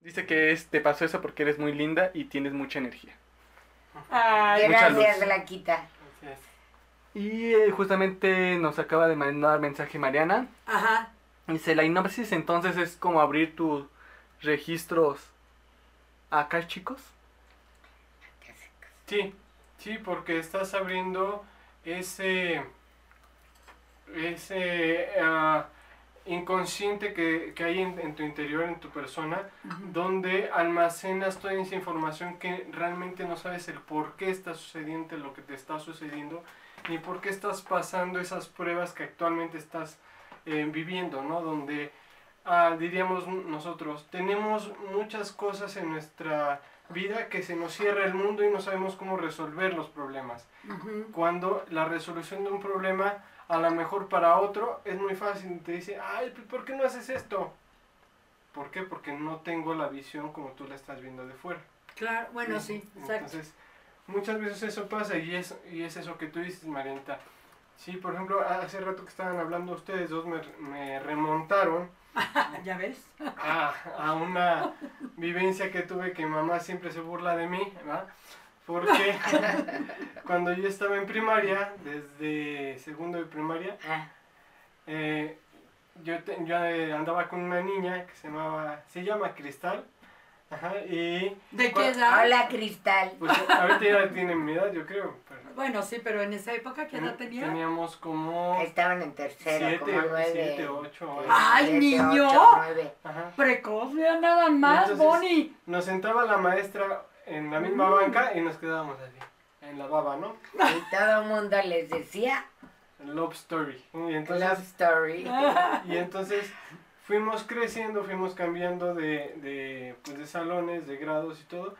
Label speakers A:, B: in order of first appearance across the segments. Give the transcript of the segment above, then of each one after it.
A: Dice que es, te pasó eso porque eres muy linda y tienes mucha energía.
B: Ay,
A: Mucha
C: Gracias,
A: luz.
C: Blanquita.
A: Y eh, justamente nos acaba de mandar mensaje Mariana.
D: Ajá.
A: Dice, la hipnosis entonces es como abrir tus registros acá, chicos.
B: Sí, sí, porque estás abriendo ese, ese ah, inconsciente que, que hay en, en tu interior, en tu persona, donde almacenas toda esa información que realmente no sabes el por qué está sucediendo lo que te está sucediendo, ni por qué estás pasando esas pruebas que actualmente estás eh, viviendo, ¿no? Donde, ah, diríamos nosotros, tenemos muchas cosas en nuestra vida que se nos cierra el mundo y no sabemos cómo resolver los problemas.
D: Ujú.
B: Cuando la resolución de un problema, a lo mejor para otro, es muy fácil. Te dice, ay, pues, ¿por qué no haces esto? ¿Por qué? Porque no tengo la visión como tú la estás viendo de fuera.
D: Claro, bueno, sí, exacto.
B: Entonces, muchas veces eso pasa y es, y es eso que tú dices, Marianita. Sí, por ejemplo, hace rato que estaban hablando ustedes dos, me, me remontaron
D: ¿Ya ves?
B: a, a una vivencia que tuve que mamá siempre se burla de mí, ¿verdad? Porque cuando yo estaba en primaria, desde segundo de primaria,
C: Ah,
B: eh, yo, te- yo eh, andaba con una niña que se llamaba, se llama Cristal, ajá, y
D: ¿De qué edad?
C: Hola, Cristal.
B: pues ahorita ya tiene mi edad, yo creo, pero
D: Bueno, sí, pero en esa época, ¿qué edad tenía?
B: teníamos como
C: Estaban en tercero,
B: siete,
C: como nueve.
B: siete, ocho.
D: ¡Ay,
C: siete,
D: niño!
C: ocho, nueve.
B: Ajá.
D: Precoz, vea nada más,
B: Entonces-
D: Bonnie.
B: Nos sentaba la maestra en la misma
D: Mm.
B: banca y nos quedábamos así, en la baba, ¿no?
C: Y todo el mundo les decía
B: Love Story. Y entonces,
C: Love Story.
B: y entonces fuimos creciendo, fuimos cambiando de, de, pues, de salones, de grados y todo.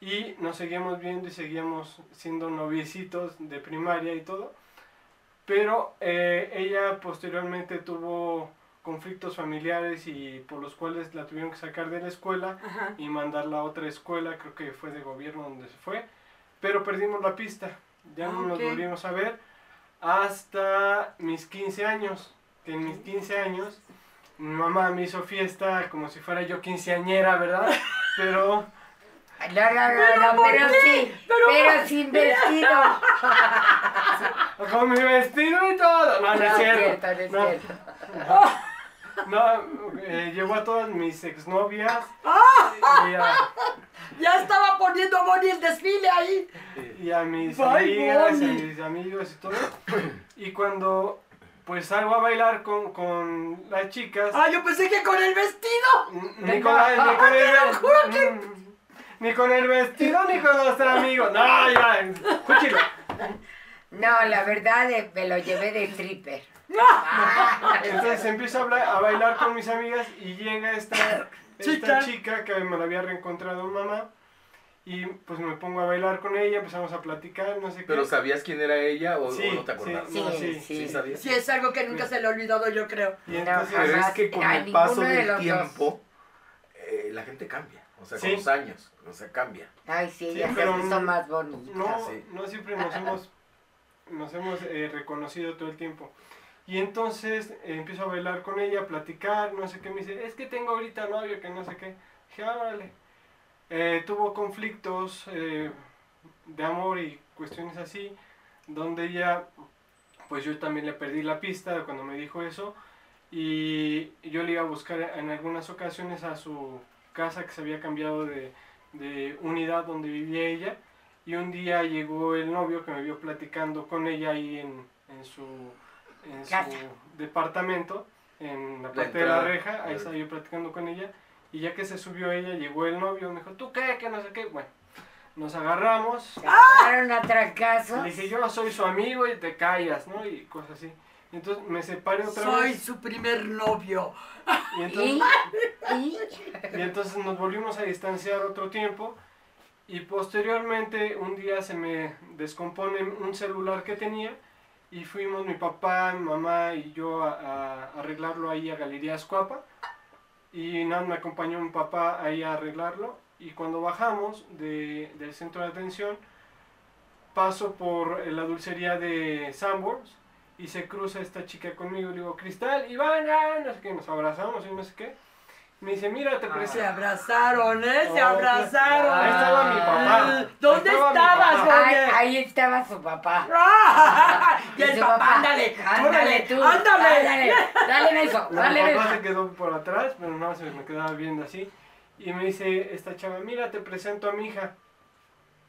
B: Y nos seguíamos viendo y seguíamos siendo noviecitos de primaria y todo. Pero eh, ella posteriormente tuvo conflictos familiares y por los cuales la tuvieron que sacar de la escuela
D: Ajá.
B: y mandarla a otra escuela, creo que fue de gobierno donde se fue, pero perdimos la pista, ya no
D: Ah,
B: nos volvimos a ver hasta mis 15 años, que en mis 15 años mi mamá me hizo fiesta como si fuera yo quinceañera, ¿verdad? Pero
C: No, no, no, no,
D: ¿por
C: pero sí,
D: Pero-
C: pero sin vestido.
B: con mi vestido y todo, no, no es
C: No es
B: cierto.
C: cierto, no es
B: No.
C: cierto.
B: No, eh, llevó a todas mis exnovias
D: ¡Ah!
B: y a,
D: Ya estaba poniendo Bonnie el desfile ahí.
B: y a mis
D: Bye,
B: amigas, y a
D: Bonnie.
B: mis amigos y todo. Y cuando pues salgo a bailar con, con las chicas,
D: Ah, yo pensé que con el vestido.
B: ni con, la- ni con
D: Te lo
B: el,
D: juro que-
B: mm, ni con el vestido ni con los amigos. No, ya, escúchelo.
C: No, la verdad eh, me lo llevé de stripper.
B: Entonces empiezo a, hablar- a bailar con mis amigas y llega esta,
D: Chica.
B: esta chica que me la había reencontrado mamá. Y pues me pongo a bailar con ella, empezamos a platicar, no sé qué.
E: ¿Pero sabías quién era ella o, no te acordabas?
B: sí, no,
C: Sí,
B: sí,
C: sí.
E: ¿Sí sabías?
D: Sí, es algo que nunca se le ha olvidado, yo creo.
B: Y
C: No,
B: entonces,
E: Pero
C: jamás.
E: es que con el paso
C: de
E: del tiempo, eh, la gente cambia. O sea, con los años. O sea, cambia.
C: Ay, sí,
B: Sí,
C: ya se
B: no-
C: más bonita.
B: no,
E: sí.
B: no siempre nos hemos, nos hemos eh, reconocido todo el tiempo. Y entonces eh, empiezo a bailar con ella, a platicar, no sé qué, me dice, es que tengo ahorita novio, que no sé qué. Dije, ah, órale. Eh, tuvo conflictos eh, de amor y cuestiones así, donde ella, pues yo también le perdí la pista cuando me dijo eso. Y yo le iba a buscar en algunas ocasiones a su casa que se había cambiado de, de unidad donde vivía ella. Y un día llegó el novio que me vio platicando con ella ahí en, en su, en su
C: Casa.
B: departamento, en la
E: La
B: parte de la reja. Ahí estaba yo platicando con ella. Y ya que se subió ella, llegó el novio, me dijo, ¿tú qué? Que no sé qué. Bueno, nos agarramos.
C: Se agarraron a trancazos.
B: Le dije, yo soy su amigo y te callas, ¿no? Y cosas así. Y entonces me separé otra
D: Soy
B: vez.
D: su primer novio.
B: Y entonces,
C: Y, y
B: y entonces nos volvimos a distanciar otro tiempo. Y posteriormente, un día se me descompone un celular que tenía. Y fuimos mi papá, mi mamá y yo a, arreglarlo ahí a Galerías Cuapa. Y nada, me acompañó mi papá ahí a arreglarlo. Y cuando bajamos de- del centro de atención, paso por la dulcería de Sanborns y se cruza esta chica conmigo. Digo, Cristal, Iván, ah, no sé qué, nos abrazamos y no sé qué. Me dice, mira, te
D: Se
B: presento.
D: abrazaron, ¿eh? Se
B: Oh,
D: abrazaron.
B: Ahí estaba mi papá.
D: ¿Dónde
B: estaba mi
D: estabas,
B: papá.
C: Ahí, ahí estaba su papá.
D: ¡Ah! Y el
C: su
D: papá, ándale,
C: ándale tú,
D: ándale.
C: ándale, dale beso, dale
B: papá se
C: beso.
B: quedó por atrás, pero no, se me quedaba viendo así. Y me dice esta chava, mira, te presento a mi hija.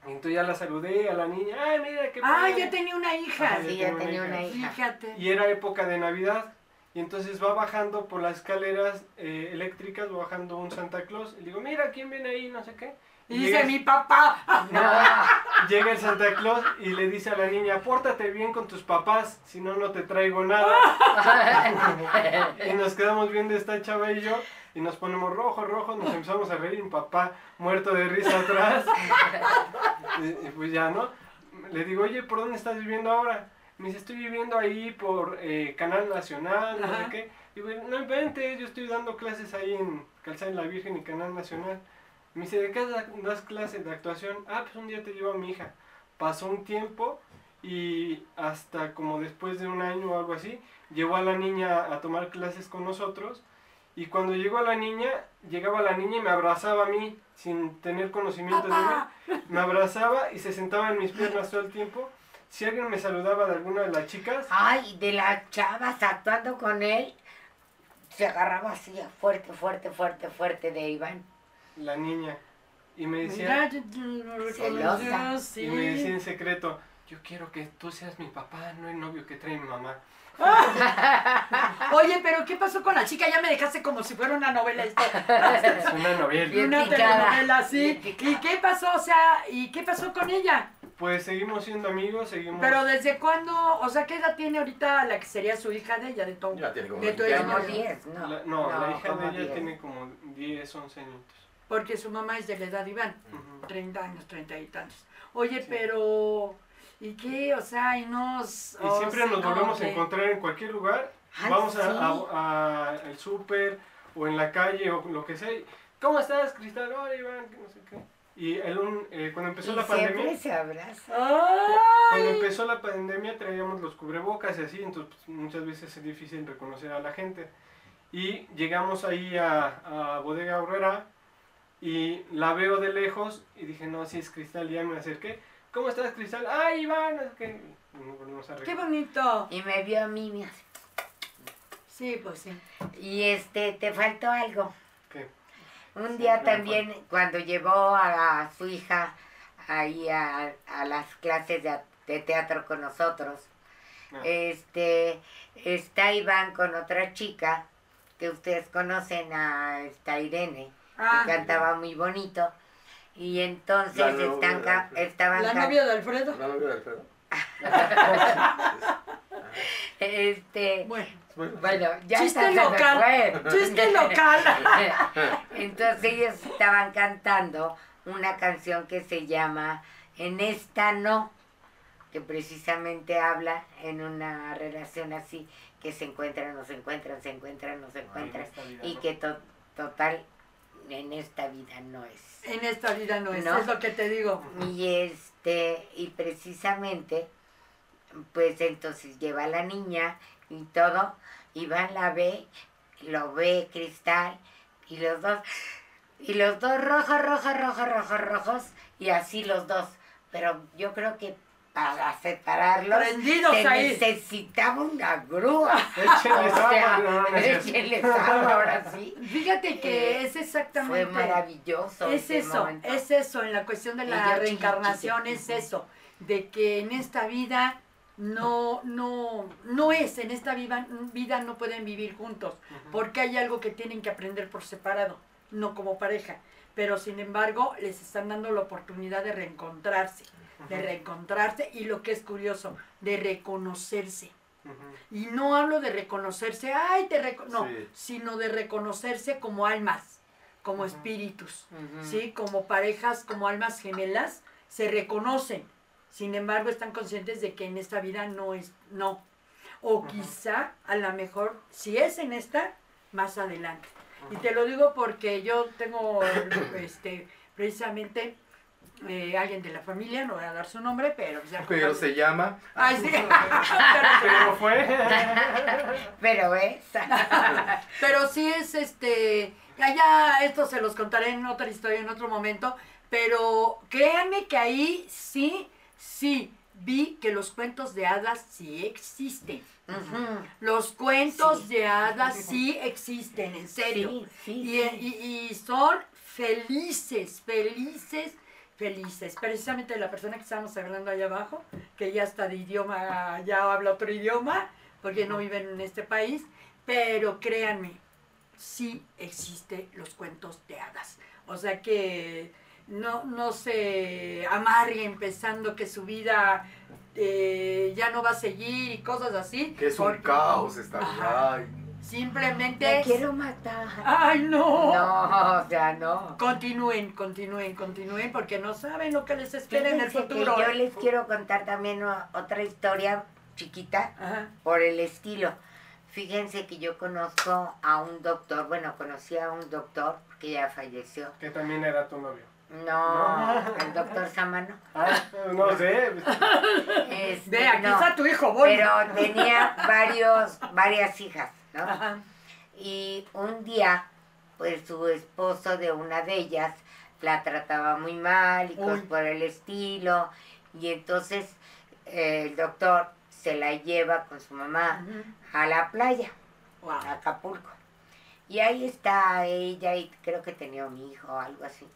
B: Y entonces ya la saludé a la niña. Ay, mira, qué
D: Ah,
B: padre".
D: yo tenía una hija.
B: Ajá,
C: Sí, ya tenía una hija.
D: Fíjate.
B: Y era época de Navidad. Y entonces va bajando por las escaleras eh, eléctricas, va bajando un Santa Claus. Y le digo, mira, ¿quién viene ahí? No sé qué.
D: Y
B: llega,
D: dice mi papá.
C: No,
B: llega el Santa Claus y le dice a la niña, pórtate bien con tus papás, si no, no te traigo nada. y nos quedamos viendo esta chava y yo. Y nos ponemos rojo, rojo, nos empezamos a reír. Mi papá muerto de risa atrás. y, y pues ya, ¿no? Le digo, oye, ¿por dónde estás viviendo ahora? Me dice, estoy viviendo ahí por eh, Canal Nacional, no sé qué. Digo, no inventes, yo estoy dando clases ahí en Calzada de la Virgen y Canal Nacional. Me dice, ¿de qué da- das clases de actuación? Ah, pues un día te llevo a mi hija. Pasó un tiempo y hasta como después de un año o algo así, llevó a la niña a tomar clases con nosotros. Y cuando llegó la niña, llegaba la niña y me abrazaba a mí sin tener conocimiento de mí. Me abrazaba y se sentaba en mis piernas todo el tiempo. Si alguien me saludaba de alguna de las chicas,
C: Ay, de las chavas actuando con él, se agarraba así fuerte, fuerte, fuerte, fuerte de Iván.
B: la niña. Y me decía,
D: Mira, yo- yo lo
C: Celosa.
B: y me decía en secreto, yo quiero que tú seas mi papá, no el novio que trae mi mamá.
D: Oye, pero ¿qué pasó con la chica? Ya me dejaste como si fuera una novela esto.
B: Una novela.
C: Bien
D: una
C: picada.
D: telenovela, sí. ¿Y qué pasó? O sea, ¿y qué pasó con ella?
B: Pues seguimos siendo amigos, seguimos...
D: Pero ¿desde cuándo? O sea, ¿qué edad tiene ahorita la que sería su hija de ella, de Tom?
E: Ya tiene como
D: De tu
E: 20
D: hermano.
C: Como
E: años.
C: 10, no.
B: La- no, la hija de ella
C: 10.
B: tiene como 10, 11 añitos.
D: Porque su mamá es de la edad de Iván.
B: Ujú.
D: 30 años, 30 y tantos. Oye,
B: Sí.
D: pero... ¿Y qué? O sea, y nos...
B: Y siempre nos volvemos a encontrar en cualquier lugar.
C: Ay,
B: Vamos a,
C: sí.
B: a- a- al súper o en la calle o lo que sea. ¿Cómo estás, Cristal? Hola, Iván, que no sé qué. Y el un- eh, cuando empezó
C: Y
B: la
C: siempre
B: pandemia,
C: se abraza.
B: cuando empezó la pandemia traíamos los cubrebocas y así, entonces pues, muchas veces es difícil reconocer a la gente. Y llegamos ahí a, a Bodega Aurrera y la veo de lejos y dije, no, si es Cristal, y ya me acerqué. ¿Cómo estás, Cristal? ¡Ay, Iván! qué. Y nos volvimos a
D: ¡Qué bonito!
C: Y me vio a mí, me hace,
D: Sí, pues sí.
C: Y este, te faltó algo.
B: ¿Qué?
C: Un día también, cuando llevó a, su hija ahí a, a las clases de, de teatro con nosotros,
B: Ah.
C: este, está Iván con otra chica que ustedes conocen, a esta Irene,
D: Ah,
C: que cantaba muy bonito. Y entonces
E: La novia
C: están
E: de
C: ca-
E: Alfredo.
C: estaban
D: la novia de Alfredo.
E: ¿La novia de Alfredo?
C: Este,
D: Bueno,
E: Bueno,
C: ya
D: Chiste local. chiste local.
C: Entonces ellos estaban cantando una canción que se llama En esta no, que precisamente habla en una relación así, que se encuentran, no se encuentran, se encuentran, no se encuentran, y
B: ¿no?
C: que to- total en esta vida no es.
D: En esta vida no es,
C: No.
D: es lo que te digo.
C: Y este, y precisamente, pues entonces lleva a la niña y todo, Iván la ve, lo ve Cristal, y los dos, y los dos rojos, rojos, rojos, rojos, rojos, y así los dos. Pero yo creo que para separarlos
D: Prendidos
C: se
D: ahí.
C: necesitaba una grúa.
B: Échenles
C: O sea,
B: agua,
C: échenles agua, ahora sí.
D: Fíjate que
C: Eh,
D: es
C: Fue
D: exactamente.
C: maravilloso.
D: Es eso,
C: momento.
D: es eso, en la cuestión de la reencarnación es eso, de que en esta vida no, no, no es, en esta vida, vida no pueden vivir juntos, porque hay algo que tienen que aprender por separado, no como pareja, pero sin embargo les están dando la oportunidad de reencontrarse, de reencontrarse y lo que es curioso, de reconocerse. Y no hablo de reconocerse, ay, te reco-", no,
E: Sí.
D: sino de reconocerse como almas, como espíritus. ¿sí? Como parejas, como almas gemelas, se reconocen. Sin embargo, están conscientes de que en esta vida no es, no. O quizá, a lo mejor, si es en esta, más adelante. Y te lo digo porque yo tengo, este, precisamente, eh, alguien de la familia, no voy a dar su nombre, pero... ya
E: Pero se llama.
D: Ay, sí.
B: Pero fue.
C: Pero es.
D: Pero sí es este. Ya, ya, esto se los contaré en otra historia, en otro momento. Pero créanme que ahí sí, sí, vi que los cuentos de hadas sí existen. Los cuentos
C: Sí.
D: de hadas sí existen, en serio.
C: Sí, sí,
D: Y,
C: sí.
D: y- y son felices, felices, felices. Precisamente la persona que estábamos hablando allá abajo, que ya está de idioma, ya habla otro idioma, porque no viven en este país, pero créanme, sí existen los cuentos de hadas. O sea que no, no se amarguen pensando que su vida eh, ya no va a seguir y cosas así.
E: Que es un caos esta
D: Ajá.
E: Ay,
D: Simplemente...
C: Me
D: es-
C: quiero matar.
D: ¡Ay, no!
C: No, o sea, no.
D: Continúen, continúen, continúen, porque no saben lo que les espera en el
C: Fíjense que
D: futuro.
C: yo
D: ¿eh?
C: les quiero contar también otra historia chiquita
D: Ajá.
C: por el estilo. Fíjense que yo conozco a un doctor, bueno, conocí a un doctor que ya falleció.
B: Que también era tu novio.
C: No, el doctor Samano.
B: Ah, no sé.
C: Este,
D: Ve, aquí
C: no,
D: está tu hijo, Bonnie.
C: pero tenía varios, varias hijas, ¿no?
D: Ajá.
C: Y un día, pues su esposo de una de ellas la trataba muy mal y cosas por el estilo. Y entonces eh, el doctor se la lleva con su mamá a la playa,
D: Wow.
C: a Acapulco. Y ahí está ella y creo que tenía un hijo o algo así.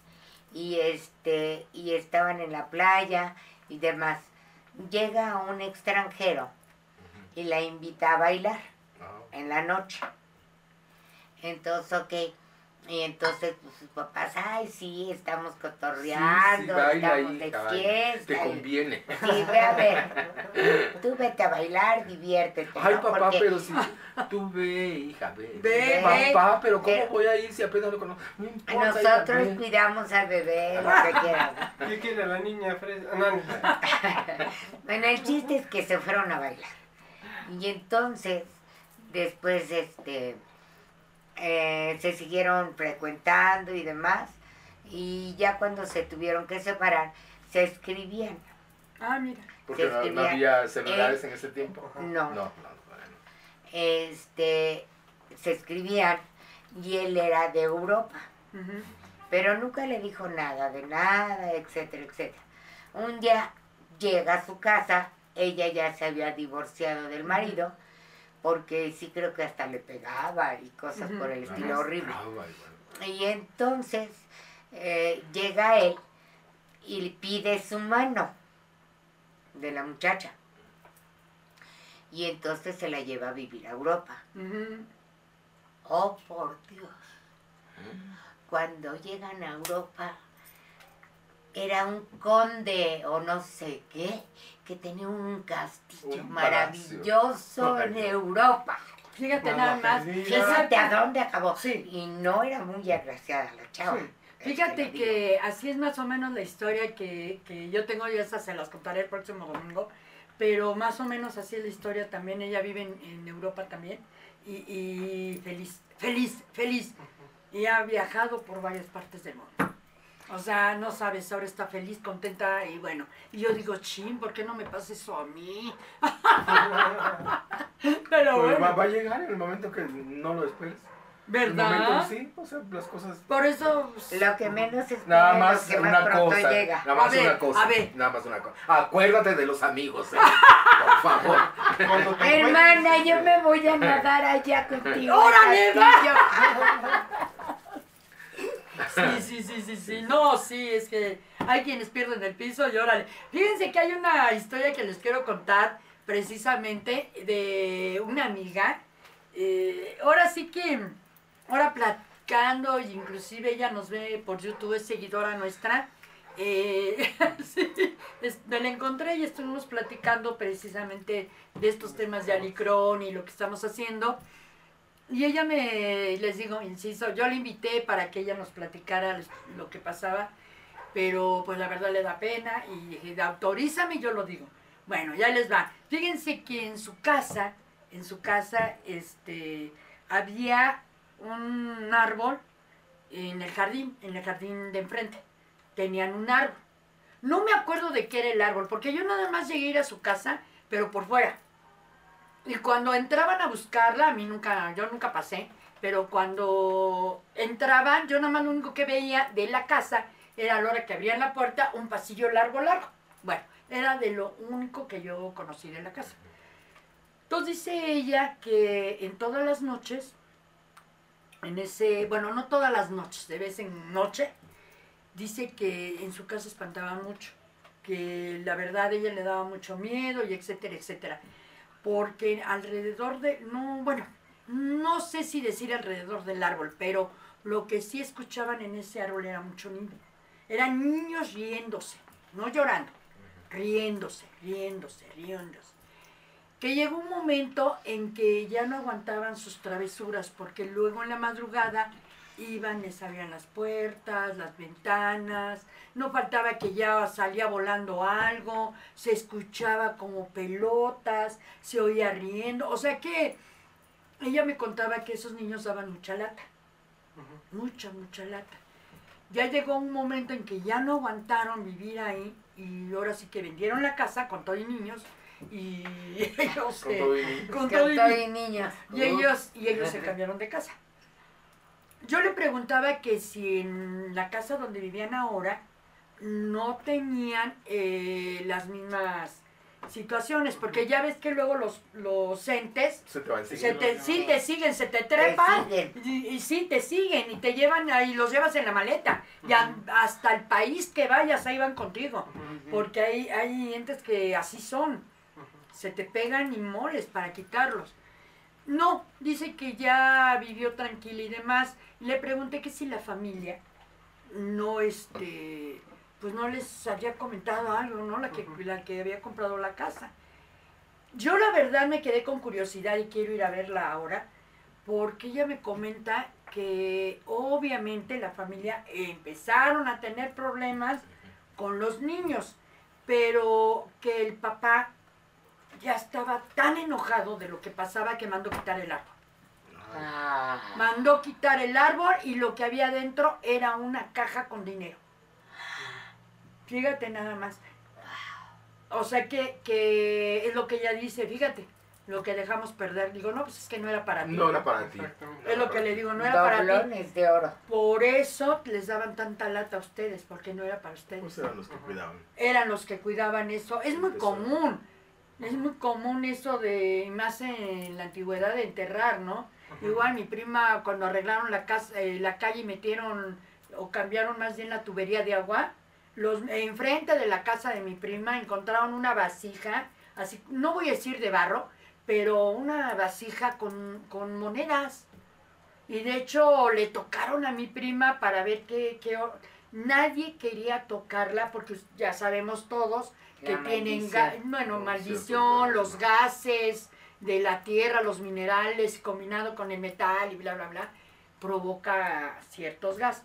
C: Y este, y estaban en la playa y demás. Llega un extranjero y la invita a bailar. En la noche. Entonces, ok. Y entonces pues, sus papás, ay, sí, estamos cotorreando,
E: Sí, sí, baila
C: estamos
E: ahí,
C: de
E: caballo.
C: fiesta.
E: Te conviene.
C: Sí, ve a ver. Tú vete a bailar, diviértete.
E: Ay,
C: ¿no?
E: papá,
C: Porque
E: pero si tú ve, hija, ve.
D: Ve,
E: Papá, pero ¿cómo voy a ir si apenas lo conozco? No importa, hija,
C: nosotros
E: ve.
C: cuidamos al bebé, lo que quieras. ¿no?
B: ¿Qué quiere la niña fresa? No, no.
C: Bueno, el chiste es que se fueron a bailar. Y entonces, después, este, eh, se siguieron frecuentando y demás. Y ya cuando se tuvieron que separar, se escribían.
D: Ah, mira.
E: Porque
C: se
E: no, no había celulares en ese tiempo.
C: No,
E: No, no, bueno.
C: este, se escribían y él era de Europa. Pero nunca le dijo nada de nada, etcétera, etcétera. Un día llega a su casa, ella ya se había divorciado del marido, porque sí creo que hasta le pegaba y cosas por el estilo
E: Ah,
C: horrible.
E: ah.
C: Y entonces eh, llega él y le pide su mano de la muchacha. Y entonces se la lleva a vivir a Europa. Oh, por Dios. Cuando llegan a Europa, era un conde o no sé qué, que tenía un castillo
E: Un
C: maravilloso en Europa.
D: Fíjate
B: Mamá
D: nada más.
C: Fíjate a dónde acabó.
D: Sí.
C: Y no era muy agraciada la chava.
D: Sí. Fíjate que así es más o menos la historia que, que yo tengo, y esas se las contaré el próximo domingo, pero más o menos así es la historia también, ella vive en, en Europa también, y, y feliz, feliz, feliz, y ha viajado por varias partes del mundo. O sea, no sabes, ahora está feliz, contenta, y bueno, y yo digo, chin, ¿por qué no me pasa eso a mí? pero
E: Pues va,
D: bueno,
E: va a llegar en el momento que no lo esperes. El momento,
D: ¿verdad?
E: sí, o sea, las cosas.
D: Por eso...
C: Lo que menos es
E: Nada
C: lo
E: más
C: que más
E: una cosa.
C: llega.
E: Nada más
D: A ver,
E: una cosa.
D: a ver.
E: Nada más una cosa. Acuérdate de los amigos, ¿eh? Por favor.
C: Hermana, yo me voy a nadar allá contigo.
D: ¡Órale,
C: al
D: va! Sí, sí, sí, sí, sí. No, sí, es que hay quienes pierden el piso y órale. Fíjense que hay una historia que les quiero contar precisamente de una amiga. Eh, ahora sí que, ahora platicando, y inclusive ella nos ve por YouTube, es seguidora nuestra. Eh, sí, es- me la encontré y estuvimos platicando precisamente de estos temas de Alicrón y lo que estamos haciendo. Y ella me, les digo, insisto, yo la invité para que ella nos platicara lo que pasaba, pero pues la verdad le da pena y dije, autorízame yo lo digo. Bueno, ya les va. Fíjense que en su casa, en su casa, este, había un árbol en el jardín, en el jardín de enfrente. Tenían un árbol. No me acuerdo de qué era el árbol, porque yo nada más llegué a ir a su casa, pero por fuera. Y cuando entraban a buscarla, a mí nunca, yo nunca pasé, pero cuando entraban, yo nada más lo único que veía de la casa era a la hora que abrían la puerta un pasillo largo, largo. Bueno, era de lo único que yo conocí de la casa. Entonces dice ella que en todas las noches, en ese, bueno, no todas las noches, de vez en noche, dice que en su casa espantaba mucho, que la verdad ella le daba mucho miedo y etcétera, etcétera. Porque alrededor de, no, bueno, no sé si decir alrededor del árbol, pero lo que sí escuchaban en ese árbol era mucho niño. Eran niños riéndose, no llorando, riéndose, riéndose, riéndose. Que llegó un momento en que ya no aguantaban sus travesuras, porque luego en la madrugada iban, les abrían las puertas, las ventanas, no faltaba que ya salía volando algo, se escuchaba como pelotas, se oía riendo, o sea que ella me contaba que esos niños daban mucha lata, mucha, mucha lata. Ya llegó un momento en que ya no aguantaron vivir ahí y ahora sí que vendieron la casa con todos los niños y ellos
E: Con
D: eh,
E: todo y-
D: con todo y- y ellos, y ellos se cambiaron de casa. Yo le preguntaba que si en la casa donde vivían ahora no tenían eh, las mismas situaciones, porque ya ves que luego los, los entes
E: Se te va a
D: se
E: seguir.
D: te, sí te siguen, se te trepan y, y sí te siguen y te llevan ahí, los llevas en la maleta y a- hasta el país que vayas ahí van contigo, porque hay, hay entes que así son, se te pegan y moles para quitarlos. No, dice que ya vivió tranquila y demás. Le pregunté que si la familia no, este, pues no les había comentado algo, ¿no? La que, la que había comprado la casa. Yo la verdad me quedé con curiosidad y quiero ir a verla ahora, porque ella me comenta que obviamente la familia empezaron a tener problemas con los niños, pero que el papá ya estaba tan enojado de lo que pasaba que mandó quitar el árbol.
C: Ah,
D: Mandó quitar el árbol y lo que había dentro era una caja con dinero. Fíjate nada más. O sea que, que es lo que ella dice, fíjate, lo que dejamos perder. Digo, no, pues es que no era para ti.
E: No era para ti.
D: Es lo que le digo, no era para ti.
C: de oro.
D: Por eso les daban tanta lata a ustedes, porque no era para ustedes.
E: Pues eran los que cuidaban.
D: Eran los que cuidaban eso. Es muy
E: Eso.
D: común. Es muy común eso de, más en la antigüedad, de enterrar, ¿no? Igual mi prima, cuando arreglaron la casa, eh, la calle y metieron, o cambiaron más bien la tubería de agua, los enfrente de la casa de mi prima encontraron una vasija, así, no voy a decir de barro, pero una vasija con, con monedas. Y de hecho le tocaron a mi prima para ver qué, qué nadie quería tocarla porque ya sabemos todos que
C: La
D: tienen,
C: maldición.
D: bueno,
E: Oh,
D: maldición, los gases de la tierra, los minerales combinado con el metal y bla, bla, bla, provoca ciertos gases.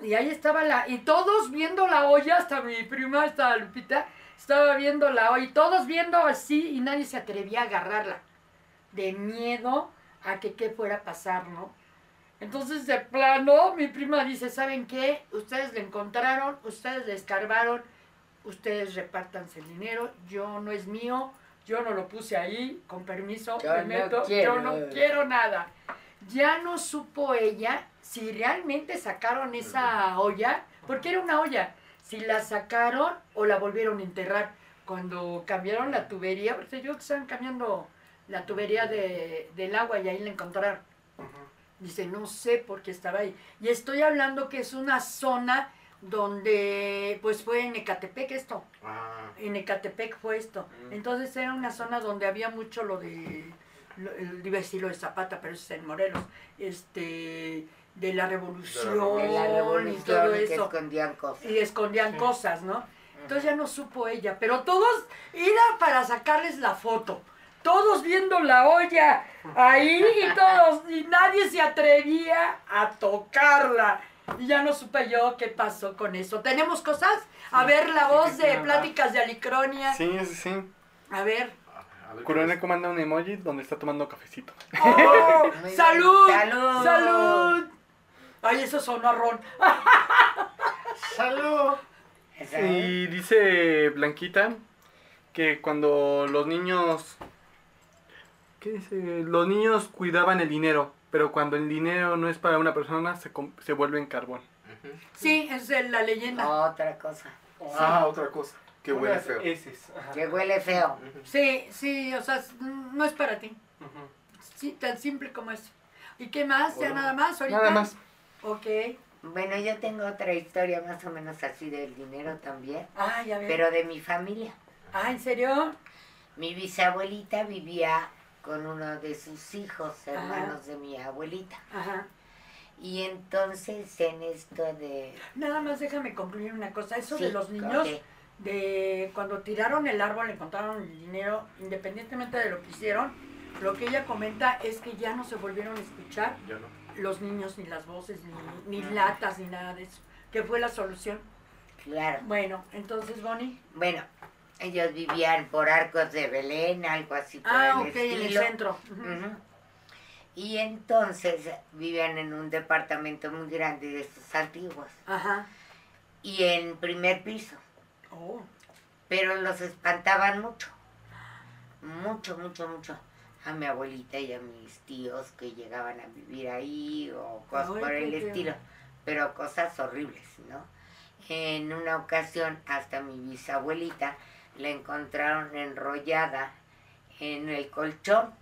D: Y ahí estaba la, y todos viendo la olla, hasta mi prima, hasta Lupita, estaba viendo la olla, y todos viendo así, y nadie se atrevía a agarrarla, de miedo a que qué fuera a pasar, ¿no? Entonces, de plano, mi prima dice, ¿saben qué? Ustedes le encontraron, ustedes le escarbaron, ustedes repártanse el dinero, yo no es mío, yo no lo puse ahí, con permiso,
C: Yo
D: me
C: no
D: meto,
C: quiero.
D: yo no quiero nada. Ya no supo ella si realmente sacaron esa olla, porque era una olla, si la sacaron o la volvieron a enterrar. Cuando cambiaron la tubería, porque que estaban cambiando la tubería de, del agua y ahí la encontraron. Dice, no sé por qué estaba ahí. Y estoy hablando que es una zona donde, pues fue en Ecatepec esto.
E: Ah,
D: En Ecatepec fue esto. Entonces era una zona donde había mucho lo de, lo, el- iba a decir lo de Zapata, pero eso es en Morelos, este, de la revolución,
C: De la
D: y todo
C: que
D: eso.
C: escondían cosas.
D: Y escondían
B: Sí.
D: cosas, ¿no? Entonces ya no supo ella, pero todos, era para sacarles la foto. Todos viendo la olla ahí y todos, y nadie se atrevía a tocarla. Y ya no supe yo qué pasó con eso. ¿Tenemos cosas? A ver, la voz de. Pláticas de Alicronia.
A: Sí, sí, sí.
D: A ver.
A: Curoneco manda un emoji donde está tomando cafecito.
D: ¡Oh! ¡Salud!
C: ¡Salud!
D: ¡Salud! Ay, eso sonó a ron.
B: ¡Salud!
A: Y dice Blanquita que cuando los niños... ¿Qué dice? Los niños cuidaban el dinero, pero cuando el dinero no es para una persona, se, se vuelve en carbón.
E: Ujú.
D: Sí, es de la leyenda.
C: Otra cosa.
E: Ah, otra cosa. Que huele
B: Unas
E: feo.
C: Que huele feo.
D: Sí, sí, o sea, no es para ti. Sí, tan simple como eso. ¿Y qué más? ¿Ya nada más ahorita?
A: Nada más.
D: Ok.
C: Bueno, yo tengo otra historia más o menos así del dinero también,
D: Ah, ya veo.
C: pero de mi familia.
D: Ah, ¿en serio?
C: Mi bisabuelita vivía con uno de sus hijos, hermanos de mi abuelita.
D: Ajá.
C: Y entonces en esto de...
D: Nada más déjame concluir una cosa. Eso de los niños, de cuando tiraron el árbol, encontraron el dinero, independientemente de lo que hicieron, lo que ella comenta es que ya no se volvieron a escuchar
E: no.
D: los niños, ni las voces, ni, ni latas, ni nada de eso. ¿Qué fue la solución?
C: Claro.
D: Bueno, entonces, Bonnie.
C: Bueno, ellos vivían por Arcos de Belén, algo así por
D: Ah,
C: el
D: ok, en el
C: estilo.
D: centro.
C: Y entonces vivían en un departamento muy grande de estos antiguos.
D: Ajá.
C: Y en primer piso.
D: Oh.
C: Pero los espantaban mucho. Mucho, mucho, mucho. A mi abuelita y a mis tíos que llegaban a vivir ahí o cosas
D: Ay,
C: por el estilo. Pero cosas horribles, ¿no? En una ocasión hasta mi bisabuelita la encontraron enrollada en el colchón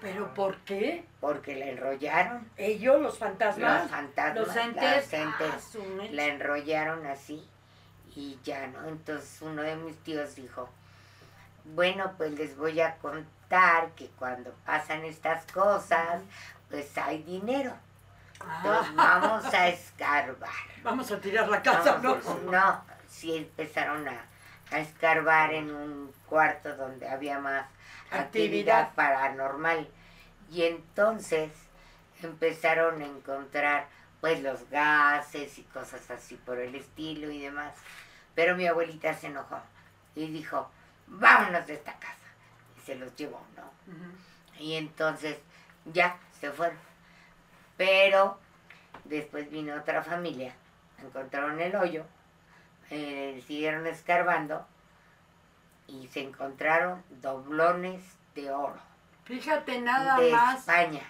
D: ¿Pero por qué?
C: porque la enrollaron.
D: Ellos, los fantasmas.
C: Los fantasmas,
D: Los entes.
C: entes.
D: Ah,
C: la enrollaron así y ya no. Entonces uno de mis tíos dijo, bueno, pues les voy a contar que cuando pasan estas cosas, pues hay dinero. Entonces
D: Ah,
C: vamos a escarbar.
D: vamos a tirar la casa, ¿no?
C: No, sí empezaron a, a escarbar en un cuarto donde había más actividad,
D: Actividad.
C: paranormal. Y entonces empezaron a encontrar pues los gases y cosas así por el estilo y demás. Pero mi abuelita se enojó y dijo, vámonos de esta casa. Y se los llevó, ¿no? Y entonces ya se fueron. Pero después vino otra familia, encontraron el hoyo, eh, siguieron escarbando y se encontraron doblones de oro
D: Fíjate, nada
C: de
D: más.
C: España.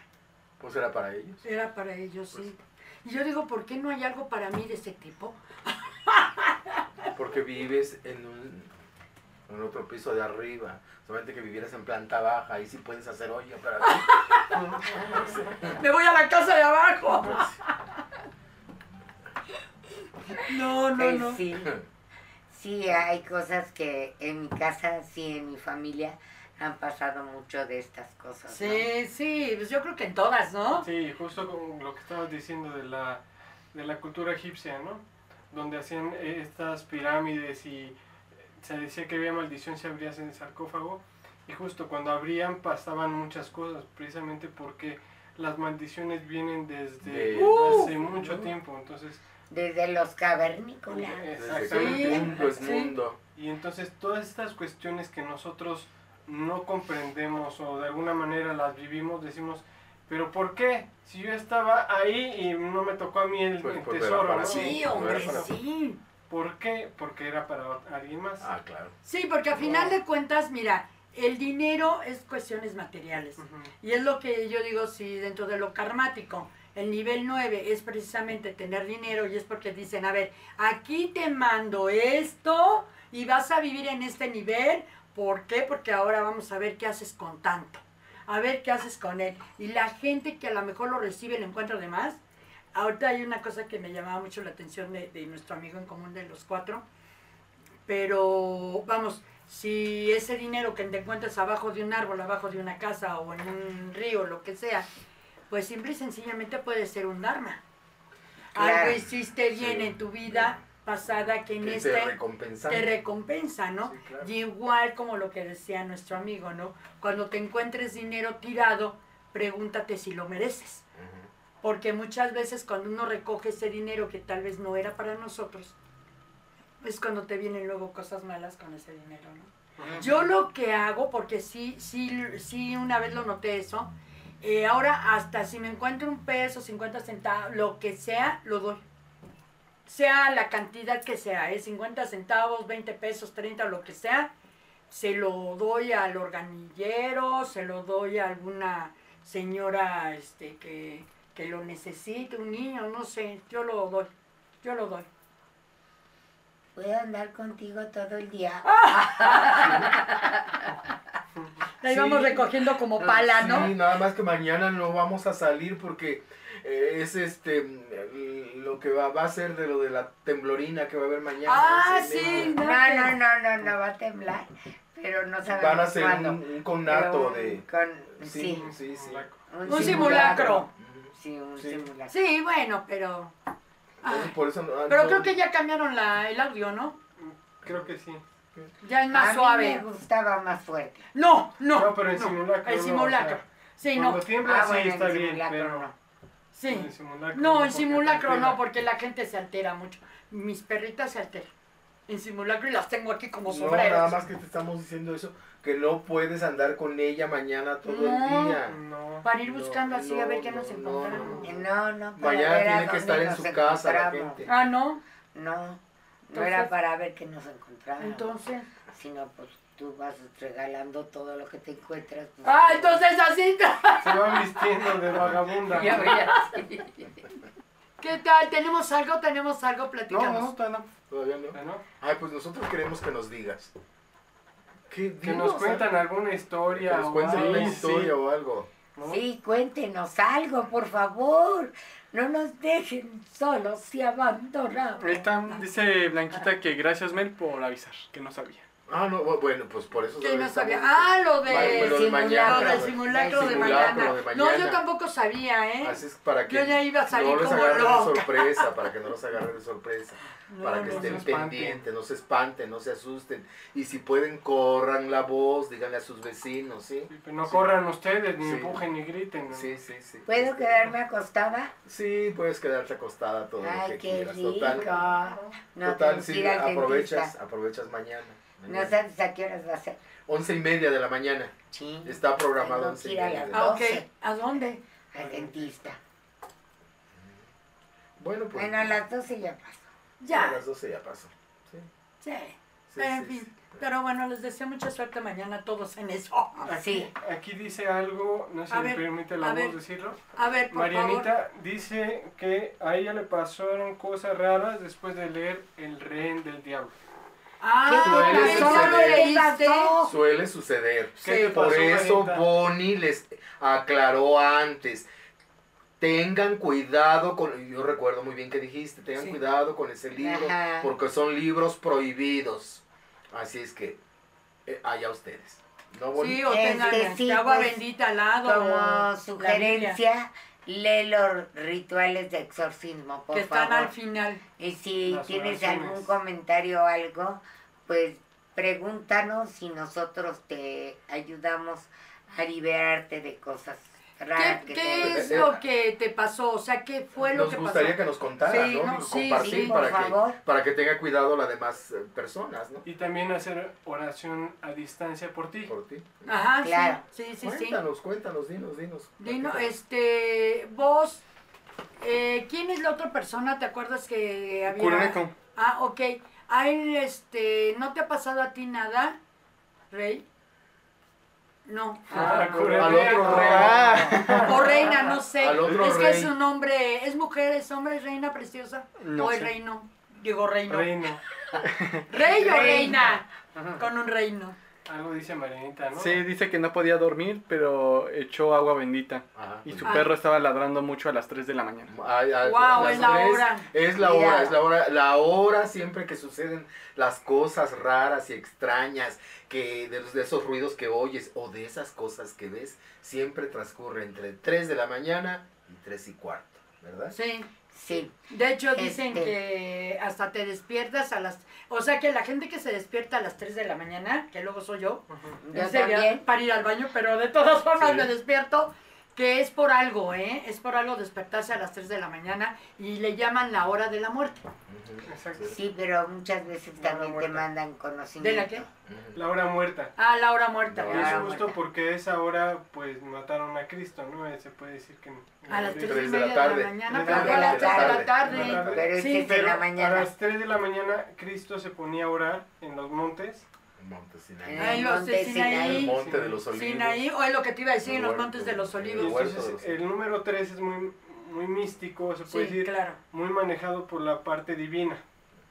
E: Pues era para ellos.
D: Era para ellos, sí. Y yo digo, ¿por qué no hay algo para mí de ese tipo?
E: Porque vives en un en otro piso de arriba. Solamente que vivieras en planta baja, ahí sí puedes hacer hoyo, pero aquí-
D: Me voy a la casa de abajo. No, no,
C: Pues
D: no.
C: sí, sí, hay cosas que en mi casa, sí, en mi familia, han pasado mucho de estas cosas. ¿no?
D: Sí, sí, pues yo creo que en todas, ¿no?
B: Sí, justo con lo que estabas diciendo de la, de la cultura egipcia, ¿no? Donde hacían eh, estas pirámides y se decía que había maldición si abrías el sarcófago. Y justo cuando abrían pasaban muchas cosas, precisamente porque las maldiciones vienen desde
E: De-
B: hace mucho tiempo. Entonces,
C: Desde los cavernícolas.
E: desde
B: exactamente.
E: que el mundo es
D: Sí.
E: mundo.
B: Y entonces todas estas cuestiones que nosotros no comprendemos o de alguna manera las vivimos, decimos, pero ¿por qué? Si yo estaba ahí y no me tocó a mí el,
E: Pues,
B: el
E: pues,
B: tesoro, ¿no?
D: Sí,
E: no
D: hombre, sí.
B: ¿Por qué? Porque era para alguien más.
E: Ah, claro.
D: Sí, porque a final de cuentas, mira, el dinero es cuestiones materiales. Y es lo que yo digo, si dentro de lo karmático, el nivel 9 es precisamente tener dinero y es porque dicen, a ver, aquí te mando esto y vas a vivir en este nivel. ¿Por qué? Porque ahora vamos a ver qué haces con tanto. A ver qué haces con él. Y la gente que a lo mejor lo recibe lo encuentra de más. Ahorita hay una cosa que me llamaba mucho la atención de, de nuestro amigo en común de los cuatro. Pero vamos, si ese dinero que te encuentras abajo de un árbol, abajo de una casa o en un río, lo que sea, pues simple y sencillamente puede ser un dharma.
C: Claro.
D: Algo hiciste bien
E: Sí.
D: en tu vida pasada que en
E: Que
D: este
E: te
D: recompensa, ¿no?
E: Sí, claro.
D: Y igual como lo que decía nuestro amigo, ¿no? Cuando te encuentres dinero tirado, pregúntate si lo mereces. Porque muchas veces cuando uno recoge ese dinero que tal vez no era para nosotros, es cuando te vienen luego cosas malas con ese dinero, ¿no? Yo lo que hago, porque sí, sí, sí, una vez lo noté eso, eh, ahora hasta si me encuentro un peso, 50 centavos, lo que sea, lo doy. sea la cantidad que sea, ¿eh? 50 centavos, 20 pesos, 30, lo que sea, se lo doy al organillero, se lo doy a alguna señora este, que, que lo necesite, un niño, no sé, yo lo doy, yo lo doy.
C: Puedo andar contigo todo el día.
D: La íbamos
E: Sí.
D: recogiendo como pala, ¿no?
E: Sí, nada más que mañana no vamos a salir porque eh, es este mm, lo que va, va a ser de lo de la temblorina que va a haber mañana.
D: Ah, sí.
C: No, no, no, no, no va a temblar. Pero no sabemos
E: Van a hacer
C: cuándo.
E: un, un conato de.
C: con-
E: Sí,
C: sí,
E: sí, sí.
D: Un simulacro.
C: Sí, un
E: Sí.
C: simulacro.
D: Sí, bueno, pero... Ay,
E: por eso no- ah,
D: pero
E: no-
D: creo que ya cambiaron la, el audio, ¿no?
B: Creo que sí.
D: Ya es más
C: a
D: suave.
C: mí me gustaba más fuerte.
D: No, no.
B: No, pero en simulacro
D: El
B: no,
D: simulacro.
B: o sea,
D: sí, no.
B: Cuando tiembla
C: Ah,
B: sí
C: bueno,
B: está
C: en
B: bien,
C: simulacro
B: pero
C: no.
D: Sí.
B: en el simulacro
D: No, en
B: porque
D: simulacro no, porque la gente se altera mucho. Mis perritas se alteran. En simulacro y las tengo aquí como
E: No,
D: sombreros.
E: nada más que te estamos diciendo eso, que no puedes andar con ella mañana todo
D: No.
E: el día.
B: No.
D: Para ir
E: No,
D: buscando así a ver
E: no,
D: qué nos
E: no,
D: encontramos.
C: No, no, para
E: Mañana tiene que estar en su casa la gente.
D: Ah, no.
C: No, no era para ver qué nos encontramos.
D: Entonces.
C: Sino pues tú vas regalando todo lo que te encuentras. pues,
D: Ah, entonces así.
B: Se va vistiendo de vagabunda.
C: Ya veas.
D: ¿Qué tal? ¿Tenemos algo? ¿Tenemos algo?
E: No,
D: Platicamos.
E: no, todavía no. Todavía no. Ay, pues nosotros queremos que nos digas. ¿Qué,
B: que nos cuentan alguna
E: Que
B: historia
E: nos
B: algo.
E: una
B: Sí,
E: historia o algo.
B: ¿No?
C: Sí, cuéntenos algo, por favor. No nos dejen solos y abandonados.
A: Está, dice Blanquita que gracias Mel por avisar, que no sabía.
E: Ah, no, bueno, pues por eso.
D: ¿Qué no sabía? Ah, lo de...
E: Bueno, lo de mañana.
D: Lo del simulacro, de,
E: simulacro
D: mañana.
E: de
D: No, yo tampoco sabía, ¿eh?
E: Así es para que
D: Yo ya iba a salir
E: no les
D: como
E: agarre de
D: loca.
E: sorpresa, para que no los agarre de sorpresa,
D: No,
E: para que
D: no.
E: estén pendientes, no se espanten, no se asusten. Y si pueden, corran la voz, díganle a sus vecinos, ¿sí?
B: Sí, pero no
E: Sí.
B: corran ustedes, ni
E: Sí.
B: empujen ni griten. ¿no?
E: Sí, sí, sí.
C: ¿Puedo quedarme acostada?
E: Sí, puedes quedarte acostada todo lo
C: Ay,
E: que
C: qué
E: quieras.
C: rico.
E: Total,
C: No
E: total,
C: que
E: sí, aprovechas, aprovechas mañana.
C: No sabes a qué horas va a ser.
E: Once y media de la mañana.
C: Sí.
E: Está programado once y media.
D: Ah,
E: la-
D: ok.
C: doce.
D: ¿A dónde?
C: Al dentista.
E: Bueno, pues
C: Bueno, a las 12 ya pasó.
E: a
D: Ya.
E: las doce ya pasó. Sí,
D: Sí.
E: sí,
D: Pero en
E: sí,
D: fin.
E: sí.
D: Pero bueno, les deseo mucha suerte mañana a todos en eso.
C: Sí.
B: Aquí dice algo, no sé
D: A
B: si me
D: ver,
B: permite
D: a
B: la
D: ver.
B: voz decirlo.
D: A ver, por favor.
B: Marianita dice que a ella le pasaron cosas raras después de leer El Rehén del Diablo.
D: Ah,
C: ¿Qué
E: Suele
D: ¿eso no lo
E: suceder. Suele suceder.
B: ¿Qué te
E: Por
B: pasó,
E: eso? Bonnie les aclaró antes. Tengan cuidado con, yo recuerdo muy bien que dijiste, tengan
D: Sí.
E: cuidado con ese libro,
C: Ajá.
E: porque son libros prohibidos. Así es que, eh, allá ustedes. ¿No?
D: Sí, o
C: Este,
D: tengan este,
C: sí,
D: agua
C: pues,
D: bendita al lado.
C: Como sugerencia, lee los rituales de exorcismo, por
D: Que están
C: favor.
D: al final.
C: Y si
B: Las
C: tienes
B: oraciones.
C: algún comentario o algo, pues pregúntanos y nosotros te ayudamos a liberarte de cosas
D: ¿Qué,
C: que
D: qué
C: te
D: es lo que te pasó? O sea, ¿qué fue lo
E: Nos
D: que
E: gustaría
D: pasó?
E: que nos contara,
D: Sí,
E: ¿no?
D: no,
E: Y
D: sí,
E: compartir
D: sí,
C: por
E: para,
C: favor.
E: que, para que tenga cuidado las demás eh, personas, ¿no?
B: Y también hacer oración a distancia por ti.
E: Por ti.
D: Ajá,
C: Claro.
D: sí, sí, sí, sí.
E: cuéntanos, cuéntanos, dinos, dinos.
D: Dino, este, vos, eh, ¿quién es la otra persona? ¿Te acuerdas que había?
A: Cureneco.
D: Ah, ok. A él, este, ¿no te ha pasado a ti nada, Rey? No.
B: Ah,
E: al otro rey.
A: Ah,
D: O reina, no sé.
E: Al otro
D: es que
E: rey.
D: es un hombre, es mujer, es hombre, es reina preciosa.
A: No
D: o es
A: sé.
D: reino. Digo reino.
B: Reino.
D: Rey o
C: Reina.
D: reina. Con un reino.
B: Algo dice Marianita, ¿no?
A: sí, dice que no podía dormir, pero echó agua bendita.
E: Ajá,
A: Y
E: muy
A: su perro estaba ladrando mucho a las 3 de la mañana.
E: Ay, ay,
D: Guau,
E: las
D: es la
E: tres,
D: hora.
E: Es la hora, es la hora. La hora siempre que suceden las cosas raras y extrañas, que de, los- de esos ruidos que oyes o de esas cosas que ves, siempre transcurre entre 3 de la mañana y 3 y cuarto, ¿verdad?
D: Sí.
C: Sí,
D: De hecho, dicen
C: Este.
D: que hasta te despiertas a las... O sea, que la gente que se despierta a las 3 de la mañana, que luego soy yo,
C: yo también.
D: para ir al baño, pero de todas formas
E: Sí.
D: me despierto, que es por algo, ¿eh? Es por algo despertarse a las 3 de la mañana y le llaman la hora de la muerte.
B: Exacto.
C: Sí, pero muchas veces
B: La
C: también te mandan conocimiento.
D: ¿De la qué?
B: La hora muerta.
D: Ah, la hora muerta.
B: Y
C: La hora
B: es justo
C: muerta.
B: porque esa hora pues mataron a Cristo, ¿no? Eh, Se puede decir que...
D: A las 3
E: Tres
D: y
E: de la
D: media de
E: tarde.
D: la mañana, pero
B: de
D: a
B: la
D: las 3 de la
E: tarde.
B: De la
D: tarde.
B: tarde.
C: Pero
D: Sí,
B: Pero
C: la
B: a
C: mañana.
B: las 3 de la mañana Cristo se ponía a orar en los montes.
E: Monte Sinaí.
C: En el
D: los
C: monte
D: de Sinaí.
E: El
C: Sinaí.
E: monte de los olivos.
D: Sinaí, o es lo que te iba a decir, en los montes de los olivos.
E: de
B: entonces
E: los
B: el número 3 es muy, muy místico, se puede
D: Sí,
B: decir,
D: claro.
B: muy manejado por la parte divina.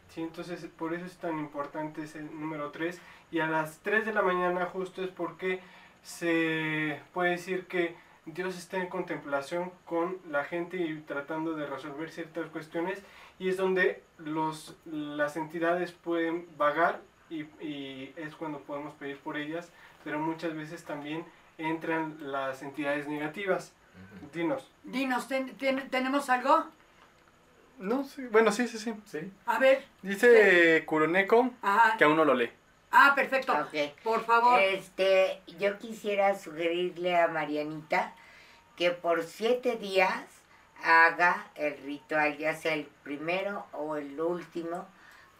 B: ¿sí? Entonces por eso es tan importante ese número 3. Y a las 3 de la mañana justo es porque se puede decir que Dios está en contemplación con la gente y tratando de resolver ciertas cuestiones y es donde los, las entidades pueden vagar y, y es cuando podemos pedir por ellas, pero muchas veces también entran las entidades negativas. Dinos.
D: Dinos, ¿ten- ten- ¿tenemos algo?
A: No, sí. Bueno, sí, sí, sí.
E: Sí.
D: A ver.
A: Dice Kuroneko
D: Ajá.
A: que aún no lo lee.
D: Ah, perfecto. Por favor.
C: Este, yo quisiera sugerirle a Marianita que por siete días haga el ritual, ya sea el primero o el último,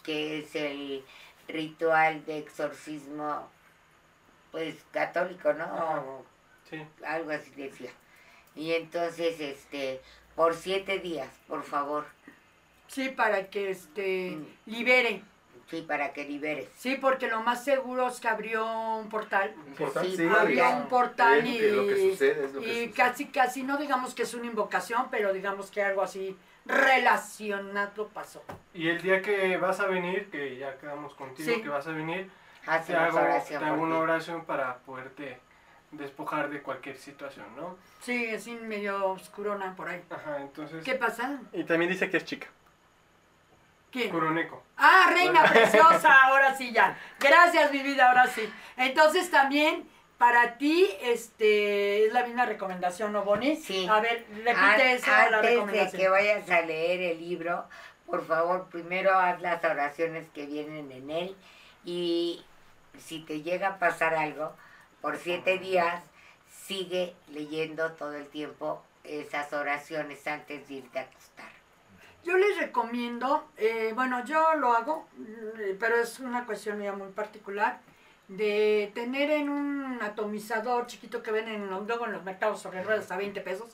C: que es el ritual de exorcismo, pues católico, ¿no?
B: Ajá. Sí.
C: algo así decía. Y entonces, este, por siete días, por favor,
D: Sí, para que este
C: Mm.
D: libere.
C: sí, para que liberes.
D: Sí, porque lo más seguro es que abrió un portal.
E: Portal,
C: Sí,
E: sí,
D: abrió un portal
E: lo que
D: y,
E: sucede, es lo que
D: y
E: sucede.
D: casi, casi, no digamos que es una invocación, pero digamos que algo así relacionado pasó.
B: Y el día que vas a venir, que ya quedamos contigo,
D: Sí.
B: que vas a venir, te
C: Hacemos
B: hago, te
C: oración
B: hago
C: por
B: una oración para poderte despojar de cualquier situación, ¿no?
D: Sí, es medio oscurona por ahí.
B: Ajá, entonces,
D: ¿Qué pasa?
A: Y también dice que es chica.
D: ¿Quién?
B: Kuroneko.
D: Ah, reina preciosa, ahora sí ya. Gracias, mi vida, ahora sí. Entonces también para ti, este, es la misma recomendación, ¿no, Bonnie?
C: Sí.
D: A ver, repite
C: An-
D: esa la
C: Antes de
D: recomendación.
C: que vayas a leer el libro, por favor, primero haz las oraciones que vienen en él y si te llega a pasar algo, por siete días sigue leyendo todo el tiempo esas oraciones antes de irte a acostar.
D: Yo les recomiendo, eh, bueno, yo lo hago, mm, pero es una cuestión ya muy particular, de tener en un atomizador chiquito que ven en, los- luego en los mercados sobre ruedas a 20 pesos,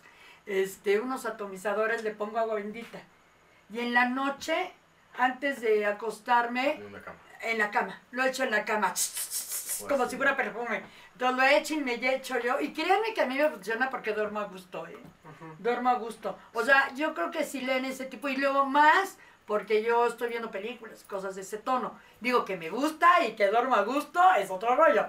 D: este, unos atomizadores, le pongo agua bendita. Y en la noche, antes de acostarme,
E: En una cama.
D: en la cama, lo echo en la cama, como si fuera perfume. Entonces lo echo y me echo yo, y créanme que a mí me funciona porque duermo a gusto, ¿eh? Duermo a gusto. O sea, yo creo que sí leen ese tipo. Y luego más, porque yo estoy viendo películas, cosas de ese tono. Digo que me gusta y que duermo a gusto, es otro rollo.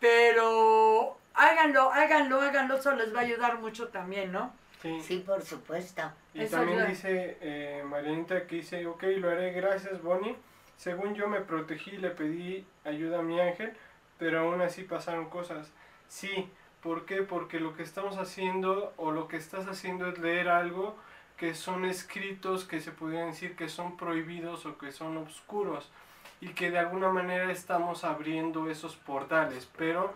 D: Pero háganlo, háganlo, háganlo, eso les va a ayudar mucho también, ¿no?
B: Sí.
C: Sí, por supuesto.
B: Y
D: Eso
B: también
D: ayuda.
B: dice eh, Marianita que dice, ok, lo haré, gracias Bonnie. Según yo me protegí y le pedí ayuda a mi ángel, pero aún así pasaron cosas. Sí, ¿por qué? Porque lo que estamos haciendo o lo que estás haciendo es leer algo que son escritos que se podrían decir que son prohibidos o que son oscuros y que de alguna manera estamos abriendo esos portales, pero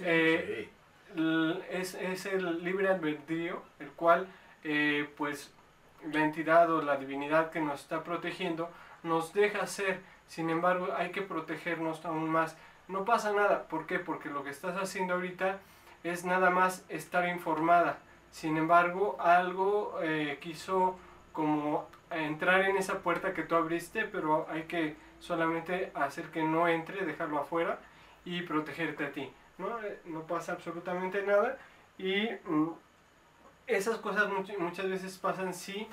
B: eh,
E: Sí.
B: es, es el libre albedrío, el cual, eh, pues, la entidad o la divinidad que nos está protegiendo nos deja ser. Sin embargo, hay que protegernos aún más. No pasa nada. ¿Por qué? Porque lo que estás haciendo ahorita es nada más estar informada. Sin embargo, algo eh, quiso como entrar en esa puerta que tú abriste, pero hay que solamente hacer que no entre, dejarlo afuera y protegerte a ti. ¿no? Eh, no pasa absolutamente nada y mm, esas cosas much- muchas veces pasan sí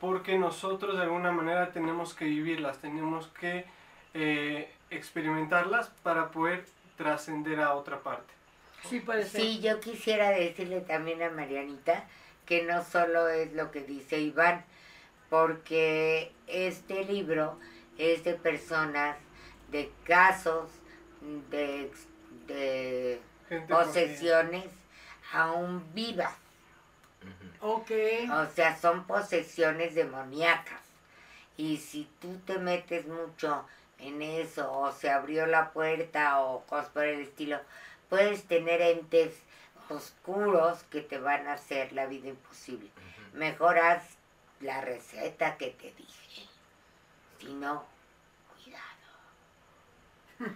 B: porque nosotros de alguna manera tenemos que vivirlas, tenemos que eh, experimentarlas para poder trascender a otra parte.
D: Sí, puede ser.
C: Sí, yo quisiera decirle también a Marianita que no solo es lo que dice Iván, porque este libro es de personas, de casos, de, de posesiones aún vivas.
D: Ok.
C: O sea, son posesiones demoníacas. Y si tú te metes mucho en eso, o se abrió la puerta, o cosas por el estilo, puedes tener entes oscuros que te van a hacer la vida imposible. Mejor haz la receta que te dije. Si no, cuidado.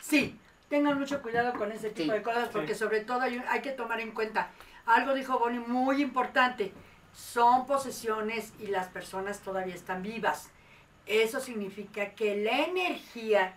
D: Sí, tengan mucho cuidado con ese tipo
C: Sí,
D: de cosas porque
B: sí.
D: sobre todo hay, hay que tomar en cuenta, algo dijo Bonnie muy importante, son posesiones y las personas todavía están vivas. Eso significa que la energía,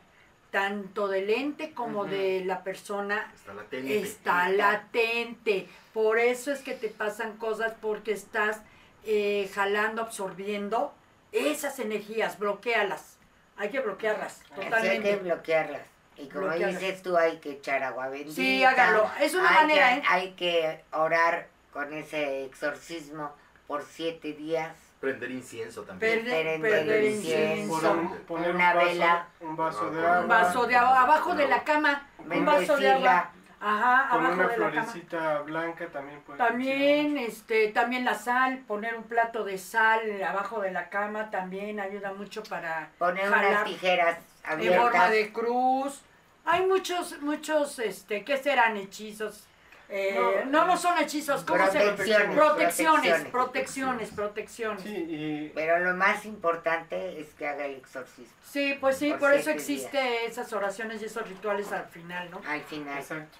D: tanto del ente como de la persona,
E: Está latente.
D: está latente. Por eso es que te pasan cosas porque estás eh, jalando, absorbiendo esas energías, bloquealas. Hay que bloquearlas
C: Así hay que
D: totalmente.
C: bloquearlas. Y como
D: Bloquearlas.
C: dices tú, hay que echar agua bendita.
D: Sí, hágalo. Es una
C: hay
D: manera,
C: que,
D: ¿eh?
C: Hay que orar con ese exorcismo por siete días.
E: Prender incienso también.
D: Perder,
C: Prender
D: perder
C: incienso.
B: Poner, poner
C: Una
B: un vaso,
C: vela.
B: un vaso de
E: Un
B: agua.
D: Un vaso de agua abajo de la cama. Un vaso de agua. Ajá,
B: Con
D: abajo
B: una
D: de la cama.
B: florecita blanca también puede
D: También, este, también la sal, poner un plato de sal abajo de la cama también ayuda mucho para
C: Poner unas
D: jalar
C: tijeras
D: en forma
C: abiertas.
D: de cruz. Hay muchos, muchos, este, ¿qué serán hechizos? Eh, no,
B: No,
D: no, son hechizos, ¿cómo se
C: Protecciones,
D: Protecciones,
C: protecciones.
D: protecciones, protecciones.
B: Sí, y
C: Pero lo más importante es que haga el exorcismo
D: Sí, pues sí,
C: Por
D: por eso existe esas oraciones y esos rituales al final, ¿no?
C: al final.
B: exacto.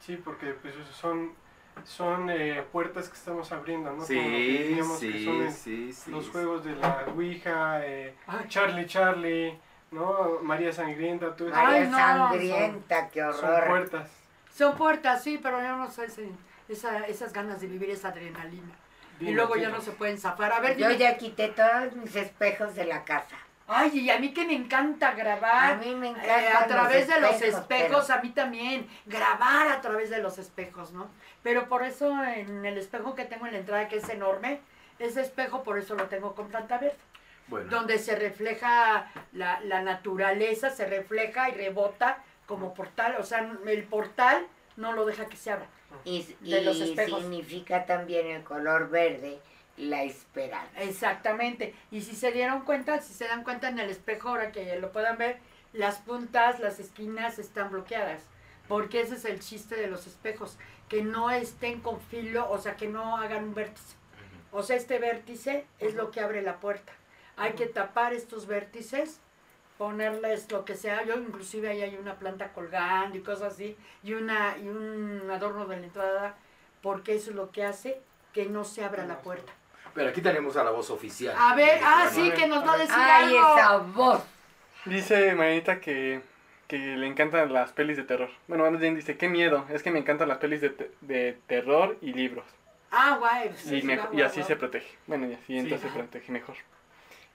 B: Sí, porque pues son son eh, puertas que estamos abriendo, ¿no? Como lo que
E: Sí,
B: que son
E: sí, sí, sí.
B: los
E: sí.
B: juegos de la Ouija, eh,
D: Ay.
B: Charlie Charlie, ¿no? María Sangrienta, todo eso.
C: María
D: Ay, no,
C: sangrienta, qué horror.
D: Son puertas, sí, pero yo no sé esa, esas ganas de vivir esa adrenalina. y
B: Dime,
D: luego ya no se pueden zafar. A ver,
C: Yo
D: dime.
C: ya quité todos mis espejos de la casa.
D: Ay, y a mí que me encanta grabar.
C: A mí me
D: eh,
C: encanta
D: a través de los espejos, a mí también. Grabar a través de los espejos, ¿no? Pero por eso en el espejo que tengo en la entrada, que es enorme, ese espejo por eso lo tengo con planta verde.
E: Bueno,
D: Donde se refleja la, la naturaleza, se refleja y rebota como portal. O sea, el portal no lo deja que se abra.
C: Y,
D: de los
C: y
D: espejos.
C: significa también el color verde, la esperanza.
D: Exactamente. Y si se dieron cuenta, si se dan cuenta en el espejo, ahora que lo puedan ver, las puntas, las esquinas están bloqueadas. Porque ese es el chiste de los espejos, que no estén con filo, o sea, que no hagan un vértice. O sea, este vértice es lo que abre la puerta. Hay que tapar estos vértices, ponerles lo que sea. Yo inclusive ahí hay una planta colgando y cosas así, y, una, y un adorno de la entrada, porque eso es lo que hace que no se abra la puerta.
E: pero aquí tenemos a la voz oficial.
D: A ver, ah, sí, que nos va a decir
C: ¡Ay,
D: algo.
C: esa voz!
A: Dice Marianita que, que le encantan las pelis de terror. Bueno, más bien dice, qué miedo, es que me encantan las pelis de, te- de terror y libros.
D: Ah, guay. pues,
A: Y,
D: sí,
A: y así se protege. Bueno, y así entonces se protege mejor.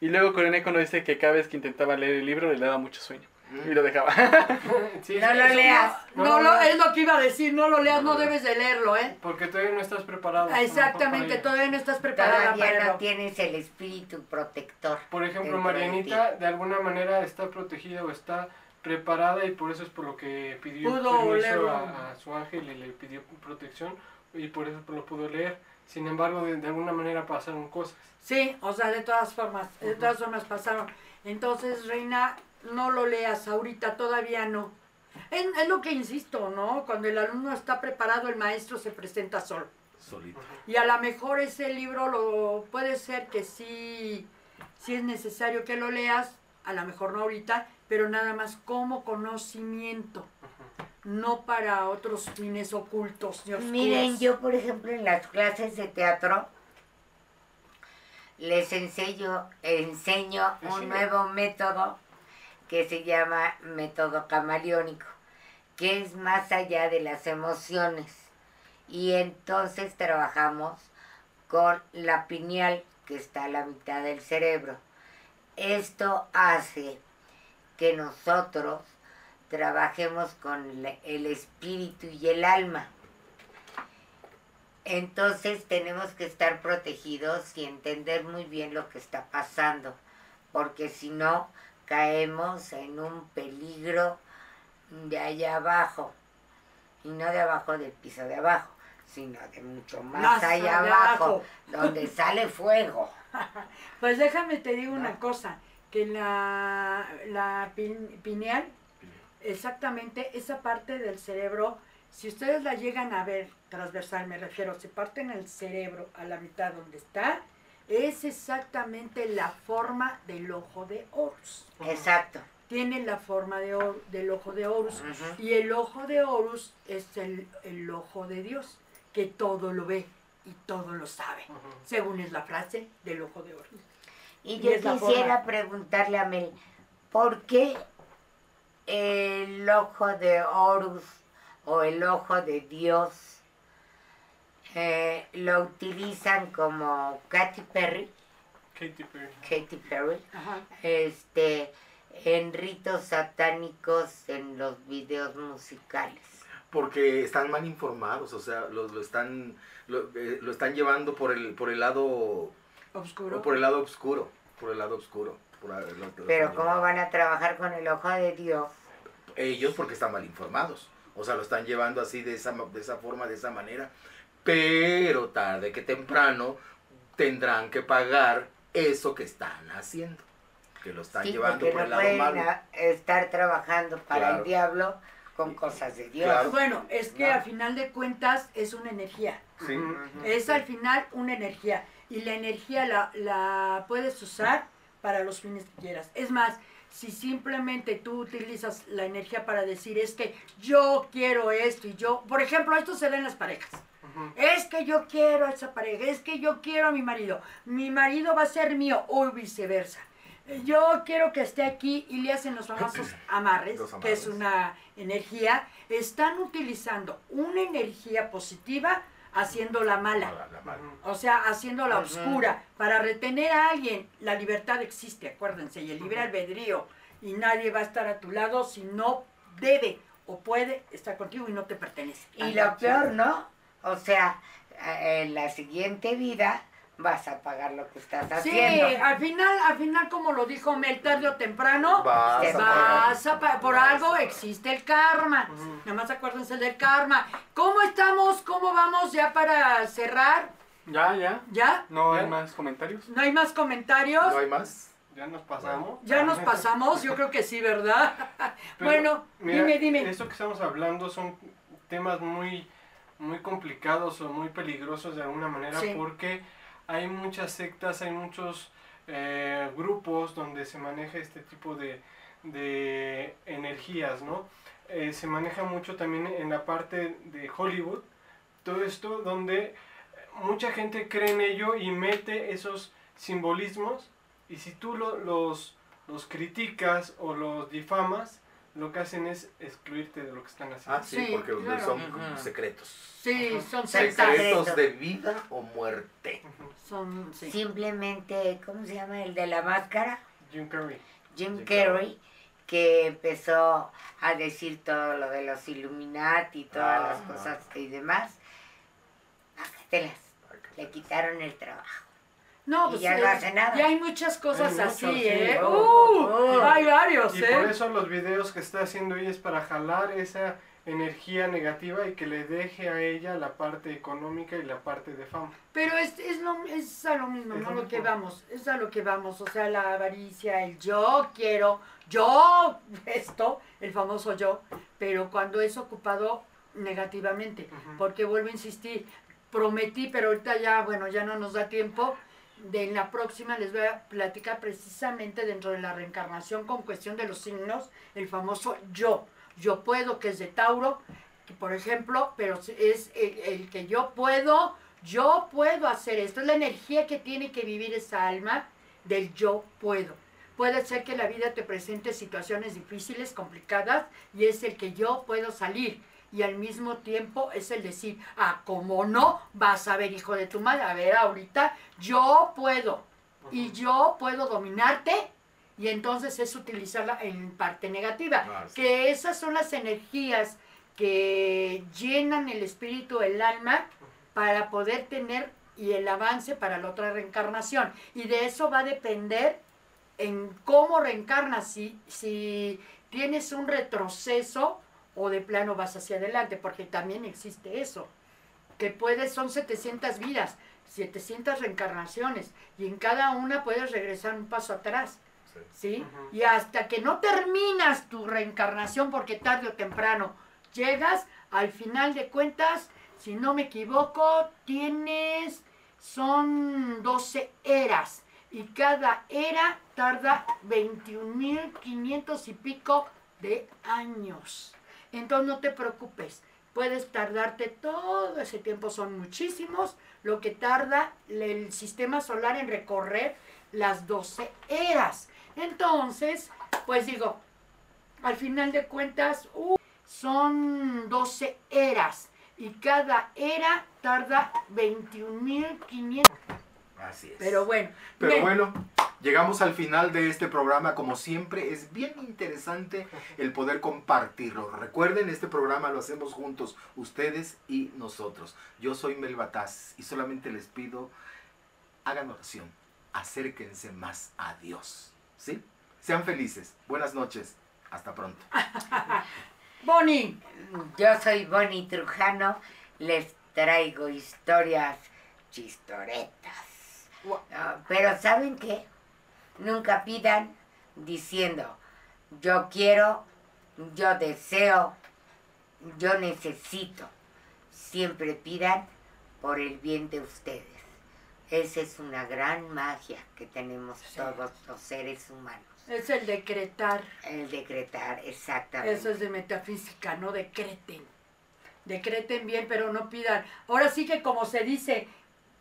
A: Y luego Coronel cuando dice que cada vez que intentaba leer el libro le daba mucho sueño. Y lo dejaba.
B: Sí,
C: No
B: sí,
C: lo leas.
D: No,
B: No,
D: es lo que iba a decir, no lo leas,
E: No
D: debes de leerlo, ¿eh?
B: Porque todavía no estás preparado.
D: Exactamente, todavía no estás preparada
C: Todavía
D: para
C: no tienes el espíritu protector.
B: Por ejemplo,
C: dentro de
B: Marianita de alguna manera está protegida o está preparada y por eso es por lo que pidió
D: Pudo
B: permiso a, a su ángel y le pidió protección y por eso lo pudo leer. Sin embargo, de, de alguna manera pasaron cosas.
D: Sí, o sea, de todas formas, de todas formas pasaron. Entonces, Reina, no lo leas ahorita, todavía no. Es, es lo que insisto, ¿no? Cuando el alumno está preparado, el maestro se presenta solo.
E: Solito.
D: Y a lo mejor ese libro lo puede ser que sí, sí es necesario que lo leas, a lo mejor no ahorita, pero nada más como conocimiento, no para otros fines ocultos oscuros.
C: Miren, yo por ejemplo en las clases de teatro les enseño, enseño un nuevo método que se llama método camaleónico, que es más allá de las emociones. Y entonces trabajamos con la pineal que está a la mitad del cerebro. Esto hace que nosotros trabajemos con el espíritu y el alma. Entonces tenemos que estar protegidos y entender muy bien lo que está pasando, porque si no caemos en un peligro de allá abajo, y no de abajo del piso de abajo, sino de mucho más,
D: Más
C: allá abajo,
D: abajo.
C: donde sale fuego.
D: Pues déjame te digo una cosa, que la, la pin- pineal, exactamente esa parte del cerebro Si ustedes la llegan a ver transversal, me refiero, se parten el cerebro a la mitad donde está, es exactamente la forma del ojo de Horus.
C: Exacto.
D: Tiene la forma de del ojo de Horus. Y el ojo de Horus es el, el ojo de Dios, que todo lo ve y todo lo sabe, según es la frase del ojo de Horus.
C: Y
D: Y
C: yo quisiera preguntarle a Mel, ¿por qué el ojo de Horus o el ojo de Dios eh, lo utilizan como Katy Perry,
B: Katy Perry.
C: Katy Perry,
D: Ajá.
C: este, en ritos satánicos en los videos musicales?
E: Porque están mal informados, o sea, lo, lo están lo, eh, lo están llevando por el por el lado
D: Oscuro.
E: por el lado oscuro, por el lado oscuro.
C: Pero ¿cómo van a trabajar con el ojo de Dios?
E: ellos porque están mal informados. O sea, lo están llevando así de esa, ma- de esa forma, de esa manera. Pero tarde que temprano tendrán que pagar eso que están haciendo. Que lo están
C: Sí,
E: llevando por
C: no
E: el lado
C: pueden
E: malo.
C: a- estar trabajando para
E: Claro.
C: el diablo con cosas de Dios.
E: Claro.
D: Bueno, es que
E: No.
D: al final de cuentas es una energía.
E: Sí.
D: Es al final una energía. Y la energía la, la puedes usar para los fines que quieras. Es más, si simplemente tú utilizas la energía para decir es que yo quiero esto y yo, por ejemplo, esto se da en las parejas. Es que yo quiero a esa pareja, es que yo quiero a mi marido, mi marido va a ser mío o viceversa. Yo quiero que esté aquí y le hacen los famosos amarres,
E: Los
D: que es una energía. Están utilizando una energía positiva haciéndola mala.
E: La- la mala.
D: O sea, haciéndola
C: Ujú.
D: oscura. Para retener a alguien, la libertad existe, acuérdense, y el libre albedrío. Y nadie va a estar a tu lado si no debe o puede estar contigo y no te pertenece.
C: Y lo peor, ¿no? O sea, eh, en la siguiente vida vas a pagar lo que estás
D: Sí,
C: haciendo.
D: al final, al final, como lo dijo Mel, tarde o temprano,
E: Vas a
D: vas a
E: pagar.
D: pa- por algo existe el karma.
B: Ujú.
D: Nada más acuérdense del karma. ¿Cómo estamos? ¿Cómo vamos ya para cerrar?
A: Ya, ya.
D: ¿Ya?
A: No hay
B: Ya.
A: más comentarios.
D: ¿No hay más comentarios?
E: ¿No hay más?
B: Ya nos pasamos.
D: Ya nos pasamos, yo creo que sí, ¿verdad?
B: Pero,
D: bueno,
B: mira,
D: dime, dime.
B: Esto que estamos hablando son temas muy, muy complicados o muy peligrosos de alguna manera
D: Sí.
B: porque hay muchas sectas, hay muchos eh, grupos donde se maneja este tipo de, de energías, ¿no? Eh, se maneja mucho también en la parte de Hollywood, todo esto donde mucha gente cree en ello y mete esos simbolismos y si tú lo- los, los criticas o los difamas, lo que hacen es excluirte de lo que están haciendo.
E: Ah, sí,
D: Sí,
E: porque
D: claro.
E: son secretos.
D: Sí,
B: Ajá.
D: son sectas.
E: Secretos de vida o muerte.
D: Son, sí.
C: Simplemente, ¿cómo se llama? El de la máscara.
B: Jim Carrey.
C: Jim
E: Jim
C: Carrey, que empezó a decir todo lo de los Illuminati y todas
E: Ah.
C: las cosas y demás. Bájatelas. Le quitaron el trabajo.
D: No,
C: Y
D: pues
C: ya no hace nada.
D: Ya hay muchas cosas
B: Hay
D: así,
B: sí.
D: ¿eh?
B: Oh,
D: ¡Uh!
C: oh.
D: Hay varios,
B: Y
D: ¿eh?
B: por eso los videos que está haciendo ella es para jalar esa energía negativa y que le deje a ella la parte económica y la parte de fama.
D: Pero es, es, lo, es a lo mismo,
B: Es
D: ¿no?
B: lo
D: Lo que vamos, es a lo que vamos. O sea, la avaricia, el yo quiero, yo esto, el famoso yo, pero cuando es ocupado negativamente. Porque vuelvo a insistir, prometí, pero ahorita ya, bueno, ya no nos da tiempo. De en la próxima les voy a platicar precisamente dentro de la reencarnación con cuestión de los signos, el famoso yo. Yo puedo, que es de Tauro, por ejemplo, pero es el, el que yo puedo, yo puedo hacer esto. Es la energía que tiene que vivir esa alma del yo puedo. Puede ser que la vida te presente situaciones difíciles, complicadas, y es el que yo puedo salir. Y al mismo tiempo es el decir, ah, como no, vas a ver, hijo de tu madre, a ver, ahorita yo puedo. Y yo puedo dominarte, y entonces es utilizarla en parte negativa.
E: Ah, sí.
D: Que esas son las energías que llenan el espíritu, el alma, para poder tener y el avance para la otra reencarnación. Y de eso va a depender en cómo reencarnas, si, si tienes un retroceso o de plano vas hacia adelante, porque también existe eso, que puedes, son 700 vidas, 700 reencarnaciones, y en cada una puedes regresar un paso atrás.
E: Sí.
D: Y hasta que no terminas tu reencarnación, porque tarde o temprano llegas Al final de cuentas, si no me equivoco, tienes, son 12 eras. Y cada era tarda 21.500 y pico de años. Entonces no te preocupes, puedes tardarte todo ese tiempo, son muchísimos, lo que tarda el sistema solar en recorrer las 12 eras. Entonces, pues digo, al final de cuentas, uh, son 12 eras y cada era tarda 21.500.
E: Así es.
D: Pero bueno,
E: Pero
D: bien.
E: bueno, llegamos al final de este programa. Como siempre, es bien interesante el poder compartirlo. Recuerden, este programa lo hacemos juntos, ustedes y nosotros. Yo soy Mel Bataz y solamente les pido, hagan oración, acérquense más a Dios. ¿Sí? Sean felices. Buenas noches. Hasta pronto.
D: Bonnie,
C: Yo soy Bonnie Trujano, les traigo historias chistoretas. Ah, pero ¿saben qué? Nunca pidan diciendo, yo quiero, yo deseo, yo necesito. Siempre pidan por el bien de ustedes. Esa es una gran magia que tenemos todos los seres humanos.
D: es el decretar.
C: El decretar, exactamente.
D: Eso es de metafísica, no decreten. Decreten bien, pero no pidan. Ahora sí que como se dice,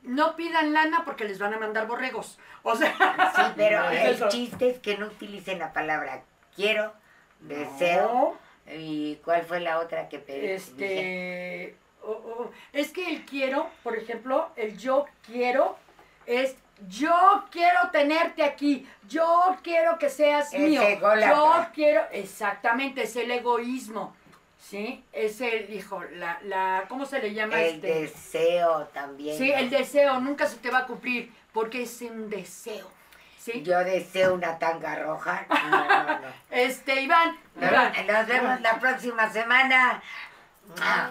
D: no pidan lana porque les van a mandar borregos. O sea,
C: Sí, pero el chiste es que no utilicen la palabra quiero, deseo.
D: no,
C: ¿Y cuál fue la otra que pedí?
D: este, es que el quiero, por ejemplo, el yo quiero es yo quiero tenerte aquí, yo quiero que seas
C: Es
D: mío,
C: ególatra.
D: yo quiero, exactamente, es el egoísmo, ¿sí? Es el, hijo, la, la, ¿cómo se le llama
C: El
D: este?
C: deseo también.
D: Sí,
C: ¿no?
D: el deseo nunca se te va a cumplir porque es un deseo. ¿Sí?
C: Yo deseo una tanga roja. No, no, no.
D: Este, Iván, Iván.
C: Nos nos vemos la próxima semana. Ah,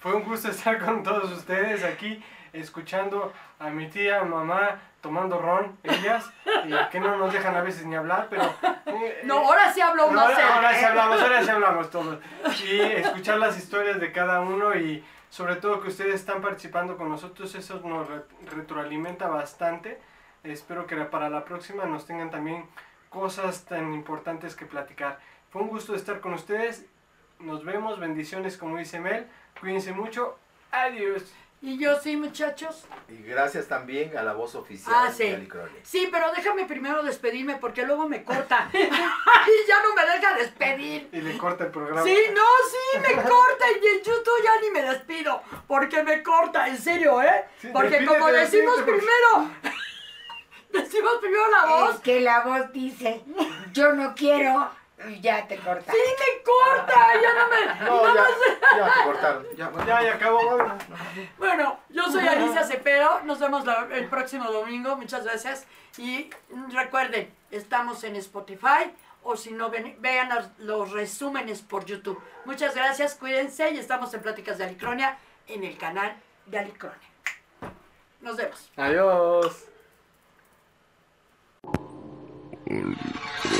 B: Fue un gusto estar con todos ustedes aquí, escuchando a mi tía, mamá, tomando ron, ellas, y que no nos dejan a veces ni hablar, pero... eh,
D: No, ahora sí hablo
B: No,
D: más
B: ahora, ahora sí hablamos, ahora sí hablamos todos. Y escuchar las historias de cada uno y sobre todo que ustedes están participando con nosotros, eso nos re- retroalimenta bastante. Espero que para la próxima nos tengan también cosas tan importantes que platicar. Fue un gusto estar con ustedes. Nos vemos, bendiciones como dice Mel. Cuídense mucho. Adiós.
D: Y yo sí, muchachos.
E: Y gracias también a la voz oficial
D: Ah, sí.
E: de Alicronia.
D: Sí, pero déjame primero despedirme porque luego me corta. y ya no me deja despedir.
B: Y le corta el programa.
D: Sí, no, sí, me corta y en YouTube ya ni me despido porque me corta, en serio, ¿eh?
B: Sí,
D: Porque como decimos primero, decimos primero la voz,
C: es que la voz dice, yo no quiero, y ya te corta.
D: sí me corta, ya no me...
E: No, ya, ya te cortaron. Ya.
B: Ya, ya acabó.
D: Bueno, yo soy Alicia Cepero, nos vemos la- el próximo domingo, muchas gracias. Y recuerden, estamos en Spotify o si no, ven- vean los, los resúmenes por YouTube. Muchas gracias, cuídense y estamos en Pláticas de Alicronia en el canal de Alicronia. Nos vemos.
A: Adiós.
F: Alicronia.